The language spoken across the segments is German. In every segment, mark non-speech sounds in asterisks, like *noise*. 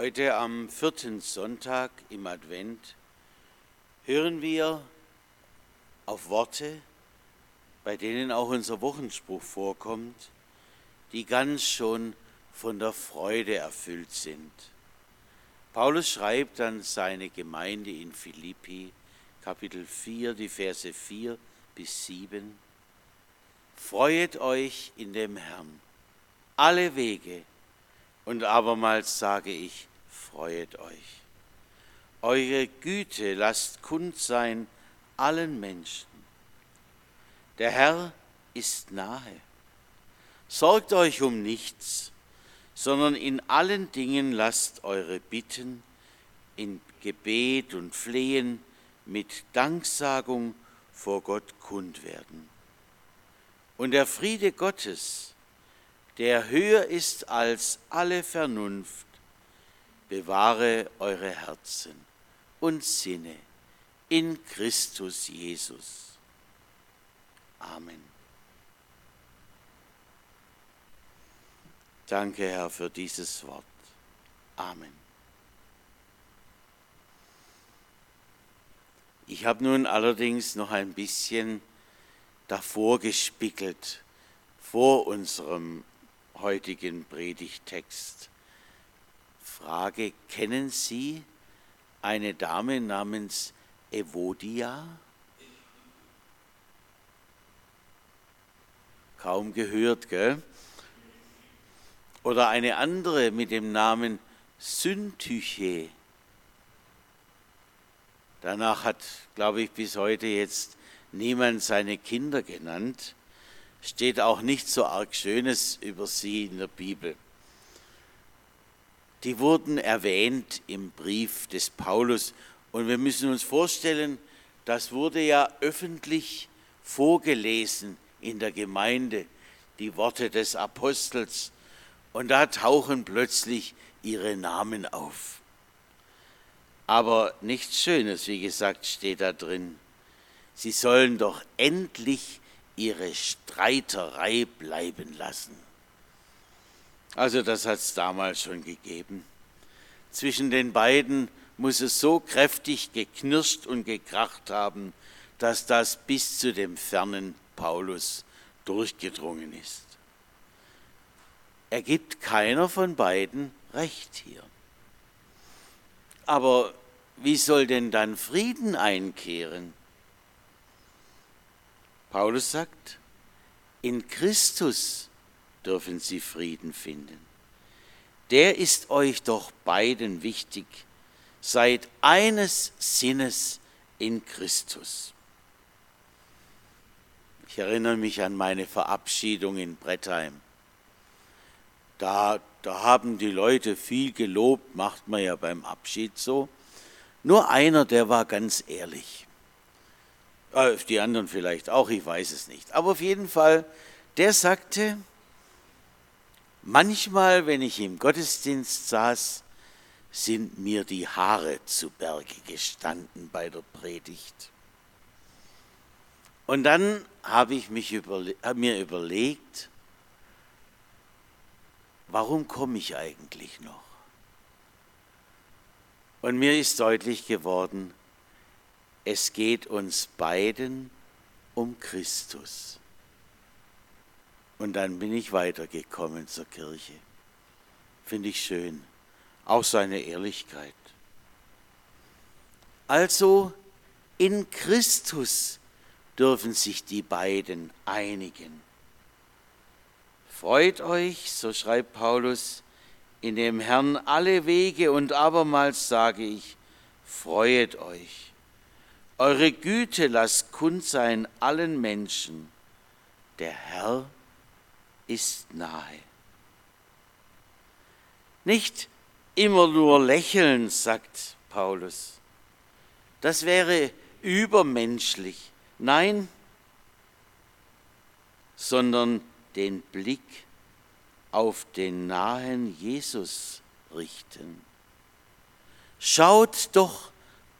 Heute am vierten Sonntag im Advent hören wir auf Worte, bei denen auch unser Wochenspruch vorkommt, die ganz schon von der Freude erfüllt sind. Paulus schreibt an seine Gemeinde in Philippi, Kapitel 4, die Verse 4 bis 7. Freuet euch in dem Herrn alle Wege, und abermals sage ich, freuet euch. Eure Güte lasst kund sein allen Menschen. Der Herr ist nahe. Sorgt euch um nichts, sondern in allen Dingen lasst eure Bitten in Gebet und Flehen mit Danksagung vor Gott kund werden. Und der Friede Gottes, der höher ist als alle Vernunft, bewahre eure Herzen und Sinne in Christus Jesus. Amen. Danke, Herr, für dieses Wort. Amen. Ich habe nun allerdings noch ein bisschen davor gespickelt, vor unserem heutigen Predigtext. Frage, kennen Sie eine Dame namens Evodia? Kaum gehört, gell? Oder eine andere mit dem Namen Syntyche. Danach hat, glaube ich, bis heute jetzt niemand seine Kinder genannt steht auch nicht so arg Schönes über sie in der Bibel. Die wurden erwähnt im Brief des Paulus und wir müssen uns vorstellen, das wurde ja öffentlich vorgelesen in der Gemeinde, die Worte des Apostels. Und da tauchen plötzlich ihre Namen auf. Aber nichts Schönes, wie gesagt, steht da drin. Sie sollen doch endlich ihre Streiterei bleiben lassen. Also das hat es damals schon gegeben. Zwischen den beiden muss es so kräftig geknirscht und gekracht haben, dass das bis zu dem fernen Paulus durchgedrungen ist. Er gibt keiner von beiden Recht hier. Aber wie soll denn dann Frieden einkehren? Paulus sagt, in Christus dürfen sie Frieden finden. Der ist euch doch beiden wichtig. Seid eines Sinnes in Christus. Ich erinnere mich an meine Verabschiedung in Brettheim. Da, da haben die Leute viel gelobt, macht man ja beim Abschied so. Nur einer, der war ganz ehrlich. Äh, die anderen vielleicht auch, ich weiß es nicht. Aber auf jeden Fall, der sagte, manchmal, wenn ich im Gottesdienst saß, sind mir die Haare zu Berge gestanden bei der Predigt. Und dann habe ich mich überle hab mir überlegt, warum komme ich eigentlich noch? Und mir ist deutlich geworden, es geht uns beiden um Christus. Und dann bin ich weitergekommen zur Kirche. Finde ich schön. Auch seine Ehrlichkeit. Also in Christus dürfen sich die beiden einigen. Freut euch, so schreibt Paulus, in dem Herrn alle Wege und abermals sage ich, freuet euch. Eure Güte lasst kund sein allen Menschen. Der Herr ist nahe. Nicht immer nur lächeln, sagt Paulus. Das wäre übermenschlich. Nein, sondern den Blick auf den nahen Jesus richten. Schaut doch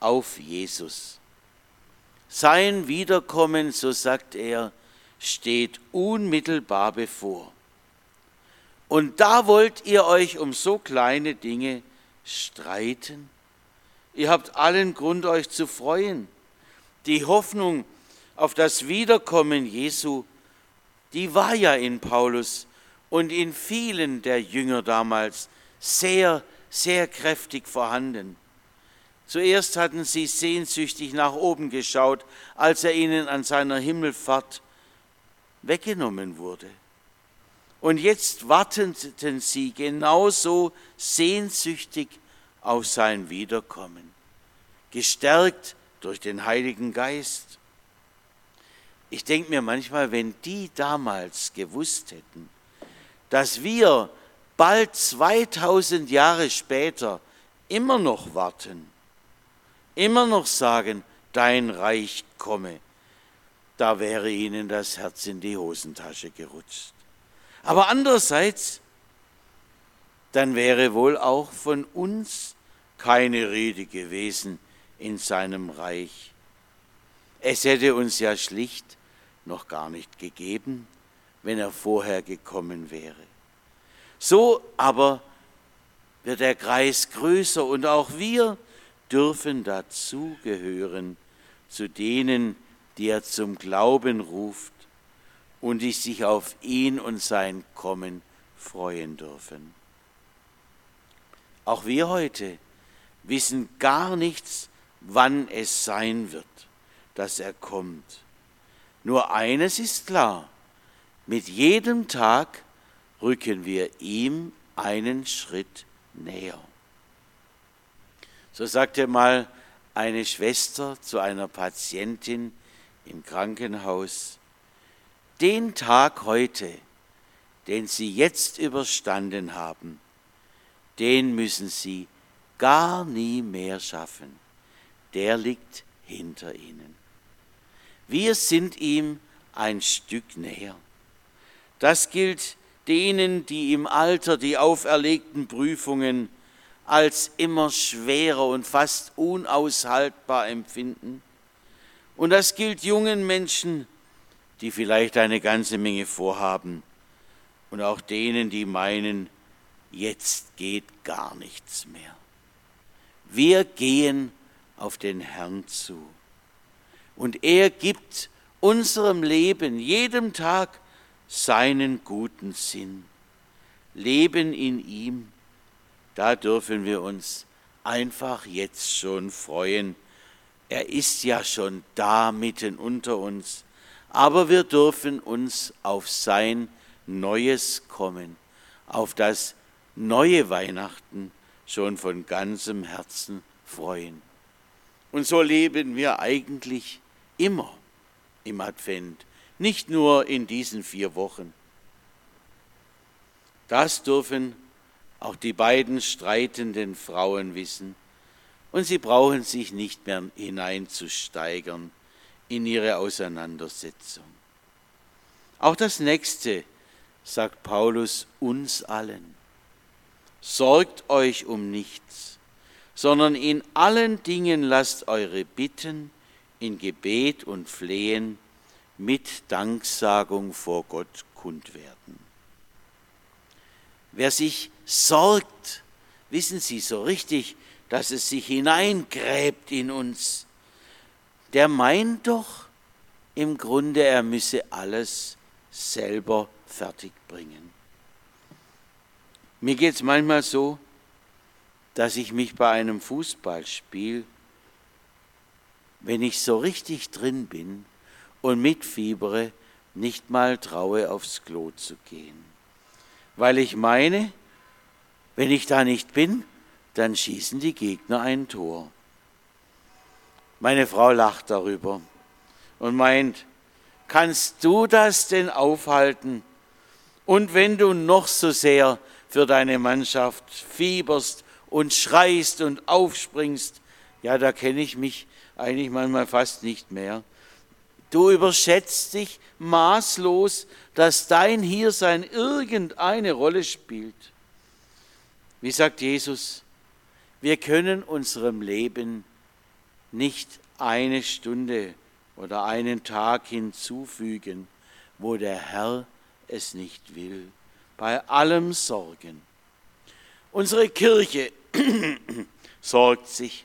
auf Jesus. Sein Wiederkommen, so sagt er, steht unmittelbar bevor. Und da wollt ihr euch um so kleine Dinge streiten? Ihr habt allen Grund, euch zu freuen. Die Hoffnung auf das Wiederkommen Jesu, die war ja in Paulus und in vielen der Jünger damals sehr, sehr kräftig vorhanden. Zuerst hatten sie sehnsüchtig nach oben geschaut, als er ihnen an seiner Himmelfahrt weggenommen wurde. Und jetzt warteten sie genauso sehnsüchtig auf sein Wiederkommen, gestärkt durch den Heiligen Geist. Ich denke mir manchmal, wenn die damals gewusst hätten, dass wir bald 2000 Jahre später immer noch warten, immer noch sagen, dein Reich komme, da wäre ihnen das Herz in die Hosentasche gerutscht. Aber andererseits, dann wäre wohl auch von uns keine Rede gewesen in seinem Reich. Es hätte uns ja schlicht noch gar nicht gegeben, wenn er vorher gekommen wäre. So aber wird der Kreis größer und auch wir dürfen dazugehören zu denen, die er zum Glauben ruft und die sich auf ihn und sein Kommen freuen dürfen. Auch wir heute wissen gar nichts, wann es sein wird, dass er kommt. Nur eines ist klar, mit jedem Tag rücken wir ihm einen Schritt näher. So sagte mal eine Schwester zu einer Patientin im Krankenhaus, den Tag heute, den Sie jetzt überstanden haben, den müssen Sie gar nie mehr schaffen. Der liegt hinter Ihnen. Wir sind ihm ein Stück näher. Das gilt denen, die im Alter die auferlegten Prüfungen als immer schwerer und fast unaushaltbar empfinden. Und das gilt jungen Menschen, die vielleicht eine ganze Menge vorhaben und auch denen, die meinen, jetzt geht gar nichts mehr. Wir gehen auf den Herrn zu und er gibt unserem Leben jedem Tag seinen guten Sinn. Leben in ihm, da dürfen wir uns einfach jetzt schon freuen. Er ist ja schon da mitten unter uns aber wir dürfen uns auf sein Neues kommen, auf das neue Weihnachten schon von ganzem Herzen freuen. Und so leben wir eigentlich immer im Advent, nicht nur in diesen vier Wochen. Das dürfen auch die beiden streitenden Frauen wissen, und sie brauchen sich nicht mehr hineinzusteigern in ihre Auseinandersetzung. Auch das nächste sagt Paulus uns allen. Sorgt euch um nichts, sondern in allen Dingen lasst eure Bitten in Gebet und Flehen mit Danksagung vor Gott kund werden. Wer sich sorgt, wissen Sie so richtig, dass es sich hineingräbt in uns, der meint doch im Grunde, er müsse alles selber fertigbringen. Mir geht es manchmal so, dass ich mich bei einem Fußballspiel, wenn ich so richtig drin bin und mitfiebere, nicht mal traue, aufs Klo zu gehen. Weil ich meine, wenn ich da nicht bin, dann schießen die Gegner ein Tor. Meine Frau lacht darüber und meint, kannst du das denn aufhalten? Und wenn du noch so sehr für deine Mannschaft fieberst und schreist und aufspringst, ja, da kenne ich mich eigentlich manchmal fast nicht mehr. Du überschätzt dich maßlos, dass dein Hiersein irgendeine Rolle spielt. Wie sagt Jesus, wir können unserem Leben nicht eine Stunde oder einen Tag hinzufügen, wo der Herr es nicht will, bei allem Sorgen. Unsere Kirche *clears throat* sorgt sich.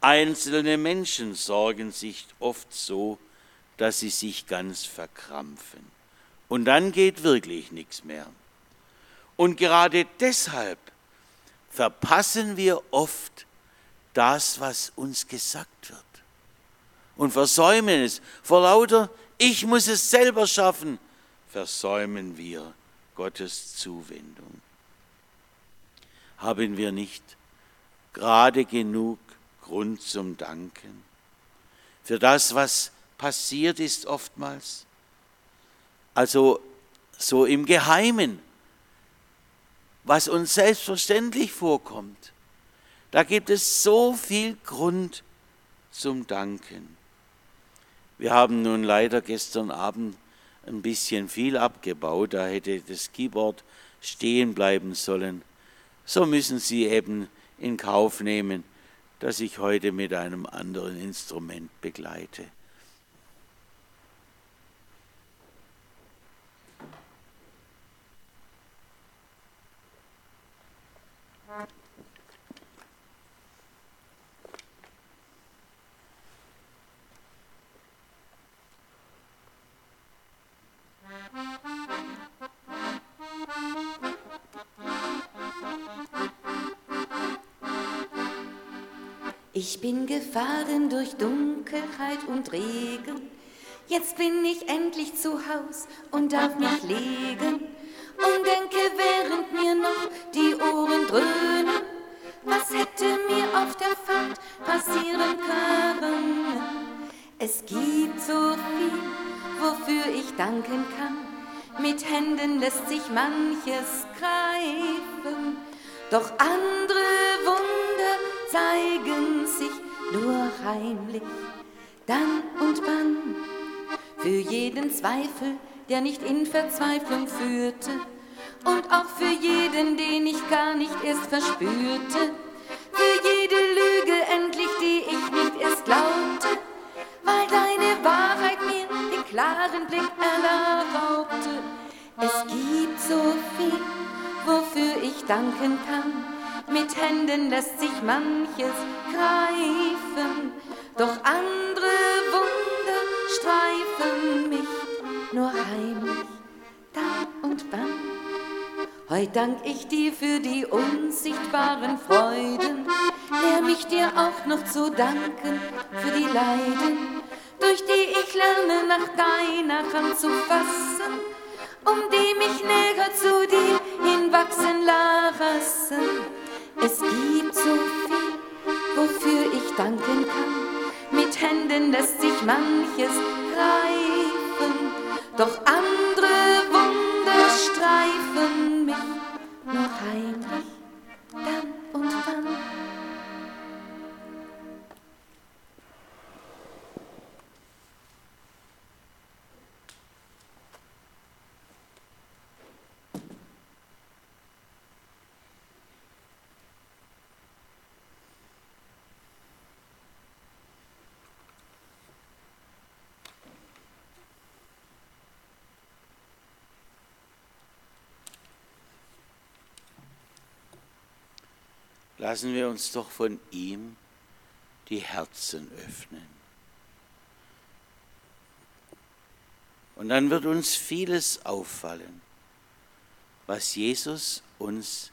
Einzelne Menschen sorgen sich oft so, dass sie sich ganz verkrampfen. Und dann geht wirklich nichts mehr. Und gerade deshalb verpassen wir oft das, was uns gesagt wird. Und versäumen es. Vor lauter, ich muss es selber schaffen, versäumen wir Gottes Zuwendung. Haben wir nicht gerade genug Grund zum Danken für das, was passiert ist oftmals? Also so im Geheimen, was uns selbstverständlich vorkommt. Da gibt es so viel Grund zum Danken. Wir haben nun leider gestern Abend ein bisschen viel abgebaut, da hätte das Keyboard stehen bleiben sollen. So müssen Sie eben in Kauf nehmen, dass ich heute mit einem anderen Instrument begleite. Ich bin gefahren durch Dunkelheit und Regen. Jetzt bin ich endlich zu Haus und darf mich legen und denke, während mir noch die Ohren dröhnen, was hätte mir auf der Fahrt passieren können. Es gibt so viel, wofür ich danken kann. Mit Händen lässt sich manches greifen, doch andere Wunder zeigen sich nur heimlich, dann und wann. Für jeden Zweifel, der nicht in Verzweiflung führte, und auch für jeden, den ich gar nicht erst verspürte. Für jede Lüge endlich, die ich nicht erst glaubte, weil deine Wahrheit mir den klaren Blick erlaubte. Es gibt so viel, wofür ich danken kann mit Händen lässt sich manches greifen, doch andere Wunder streifen mich nur heimlich, dann und wann. Heut dank ich dir für die unsichtbaren Freuden, lehr mich dir auch noch zu danken für die Leiden, durch die ich lerne nach deiner Hand zu fassen, um die mich näher zu dir hinwachsen lassen. Es gibt so viel, wofür ich danken kann. Mit Händen lässt sich manches greifen, doch andere lassen wir uns doch von ihm die Herzen öffnen. Und dann wird uns vieles auffallen, was Jesus uns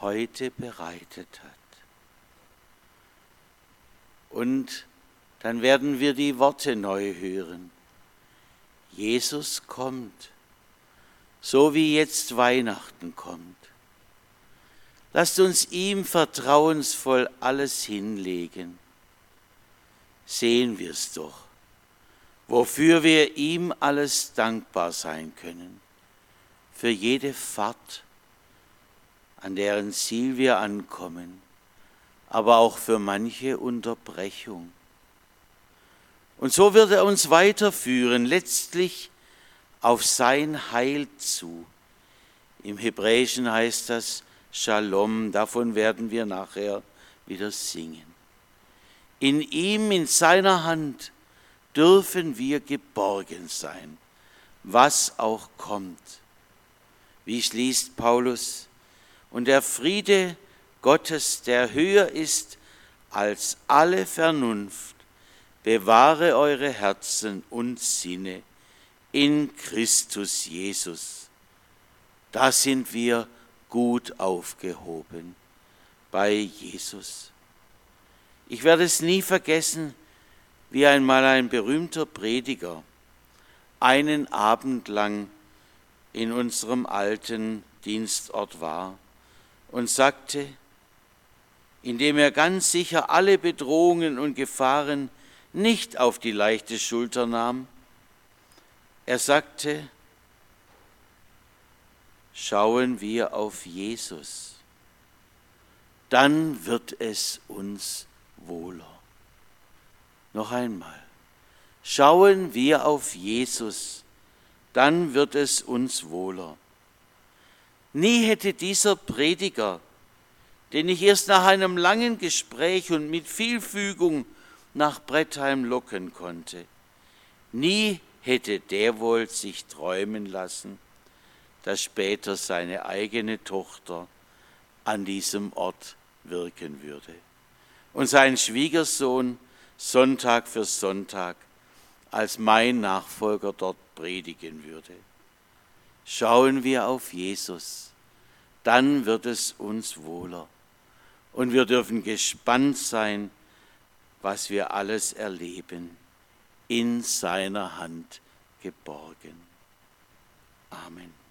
heute bereitet hat. Und dann werden wir die Worte neu hören. Jesus kommt, so wie jetzt Weihnachten kommt. Lasst uns ihm vertrauensvoll alles hinlegen. Sehen wir es doch, wofür wir ihm alles dankbar sein können. Für jede Fahrt, an deren Ziel wir ankommen, aber auch für manche Unterbrechung. Und so wird er uns weiterführen, letztlich auf sein Heil zu. Im Hebräischen heißt das, Shalom, davon werden wir nachher wieder singen. In ihm, in seiner Hand dürfen wir geborgen sein, was auch kommt. Wie schließt Paulus? Und der Friede Gottes, der höher ist als alle Vernunft, bewahre eure Herzen und Sinne in Christus Jesus. Da sind wir gut aufgehoben bei Jesus. Ich werde es nie vergessen, wie einmal ein berühmter Prediger einen Abend lang in unserem alten Dienstort war und sagte, indem er ganz sicher alle Bedrohungen und Gefahren nicht auf die leichte Schulter nahm, er sagte, schauen wir auf Jesus, dann wird es uns wohler. Noch einmal, schauen wir auf Jesus, dann wird es uns wohler. Nie hätte dieser Prediger, den ich erst nach einem langen Gespräch und mit viel Fügung nach Brettheim locken konnte, nie hätte der wohl sich träumen lassen, dass später seine eigene Tochter an diesem Ort wirken würde und sein Schwiegersohn Sonntag für Sonntag als mein Nachfolger dort predigen würde. Schauen wir auf Jesus, dann wird es uns wohler. Und wir dürfen gespannt sein, was wir alles erleben, in seiner Hand geborgen. Amen.